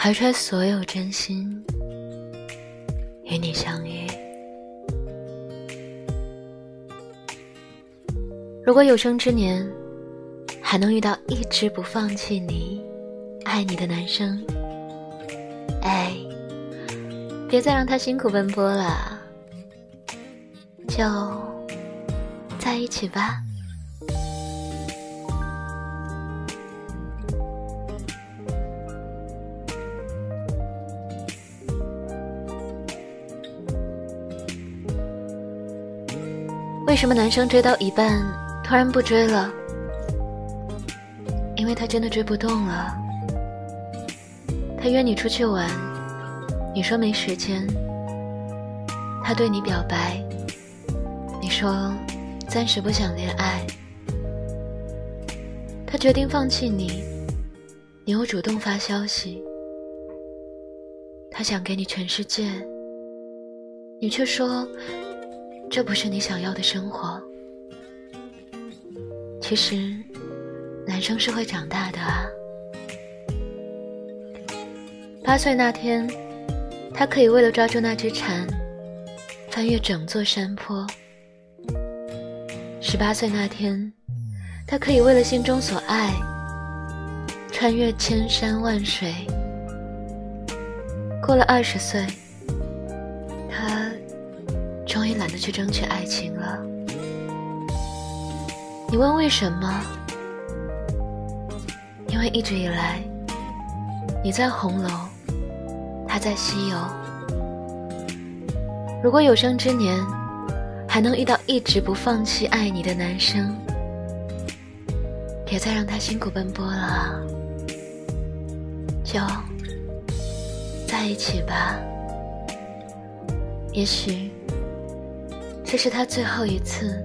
怀揣所有真心与你相遇。如果有生之年还能遇到一直不放弃你、爱你的男生，哎，别再让他辛苦奔波了，就在一起吧。为什么男生追到一半突然不追了？因为他真的追不动了。他约你出去玩，你说没时间。他对你表白，你说暂时不想恋爱。他决定放弃你，你又主动发消息。他想给你全世界，你却说。这不是你想要的生活。其实，男生是会长大的啊。八岁那天，他可以为了抓住那只蝉，翻越整座山坡；十八岁那天，他可以为了心中所爱，穿越千山万水。过了二十岁。懒得去争取爱情了。你问为什么？因为一直以来，你在红楼，他在西游。如果有生之年还能遇到一直不放弃爱你的男生，别再让他辛苦奔波了，就在一起吧。也许。这是他最后一次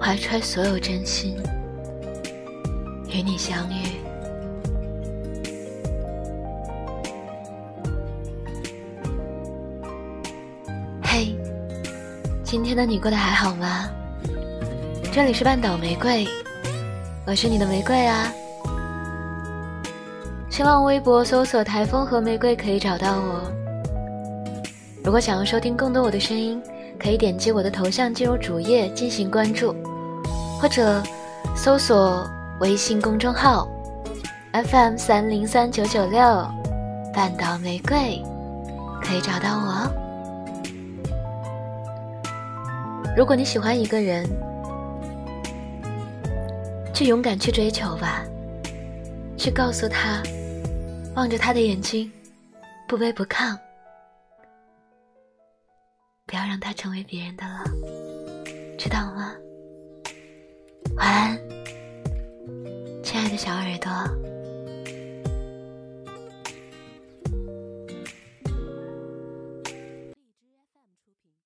怀揣所有真心与你相遇。嘿，今天的你过得还好吗？这里是半岛玫瑰，我是你的玫瑰啊。新浪微博搜索“台风和玫瑰”可以找到我。如果想要收听更多我的声音。可以点击我的头像进入主页进行关注，或者搜索微信公众号 FM 三零三九九六半岛玫瑰，可以找到我。如果你喜欢一个人，就勇敢去追求吧，去告诉他，望着他的眼睛，不卑不亢。不要让它成为别人的了，知道吗？晚安，亲爱的小耳朵。